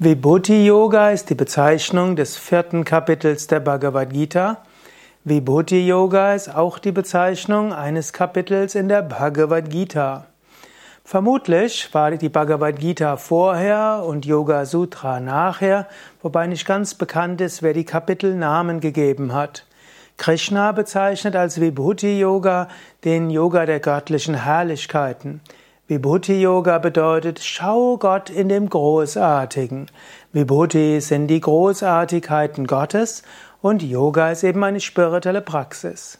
Vibhuti Yoga ist die Bezeichnung des vierten Kapitels der Bhagavad Gita. Vibhuti Yoga ist auch die Bezeichnung eines Kapitels in der Bhagavad Gita. Vermutlich war die Bhagavad Gita vorher und Yoga Sutra nachher, wobei nicht ganz bekannt ist, wer die Kapitelnamen gegeben hat. Krishna bezeichnet als Vibhuti Yoga den Yoga der göttlichen Herrlichkeiten. Vibhuti Yoga bedeutet, schau Gott in dem Großartigen. Vibhuti sind die Großartigkeiten Gottes und Yoga ist eben eine spirituelle Praxis.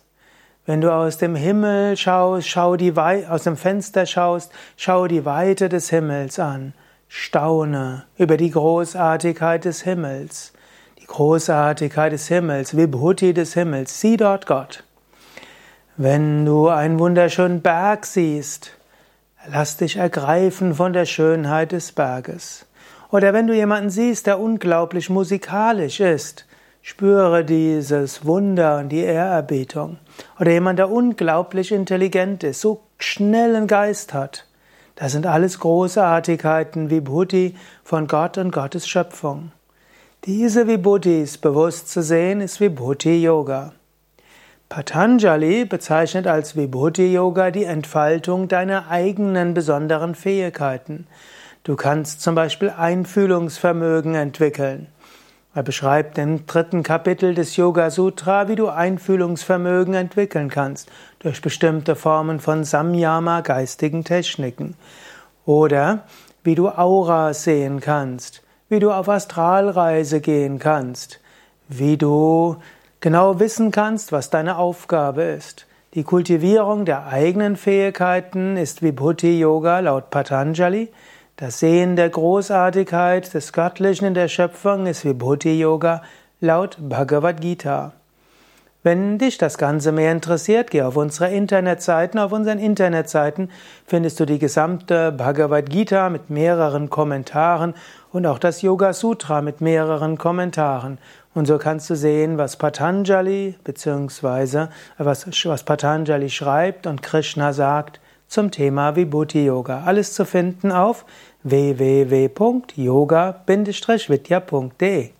Wenn du aus dem Himmel schaust, schau die Wei aus dem Fenster schaust, schau die Weite des Himmels an. Staune über die Großartigkeit des Himmels. Die Großartigkeit des Himmels, Vibhuti des Himmels, sieh dort Gott. Wenn du einen wunderschönen Berg siehst, Lass dich ergreifen von der Schönheit des Berges. Oder wenn du jemanden siehst, der unglaublich musikalisch ist, spüre dieses Wunder und die Ehrerbietung. Oder jemand, der unglaublich intelligent ist, so schnellen Geist hat. Das sind alles Großartigkeiten Vibhuti von Gott und Gottes Schöpfung. Diese Vibhutis bewusst zu sehen, ist Vibhuti Yoga. Patanjali bezeichnet als Vibhuti Yoga die Entfaltung deiner eigenen besonderen Fähigkeiten. Du kannst zum Beispiel Einfühlungsvermögen entwickeln. Er beschreibt im dritten Kapitel des Yoga Sutra, wie du Einfühlungsvermögen entwickeln kannst durch bestimmte Formen von Samyama geistigen Techniken. Oder wie du Aura sehen kannst, wie du auf Astralreise gehen kannst, wie du genau wissen kannst, was deine Aufgabe ist. Die Kultivierung der eigenen Fähigkeiten ist Vibhuti Yoga laut Patanjali. Das Sehen der Großartigkeit des Göttlichen in der Schöpfung ist Vibhuti Yoga laut Bhagavad Gita. Wenn dich das Ganze mehr interessiert, geh auf unsere Internetseiten. Auf unseren Internetseiten findest du die gesamte Bhagavad Gita mit mehreren Kommentaren und auch das Yoga Sutra mit mehreren Kommentaren. Und so kannst du sehen, was Patanjali bzw. Was, was Patanjali schreibt und Krishna sagt zum Thema Vibhuti Yoga. Alles zu finden auf www.yoga-vidya.de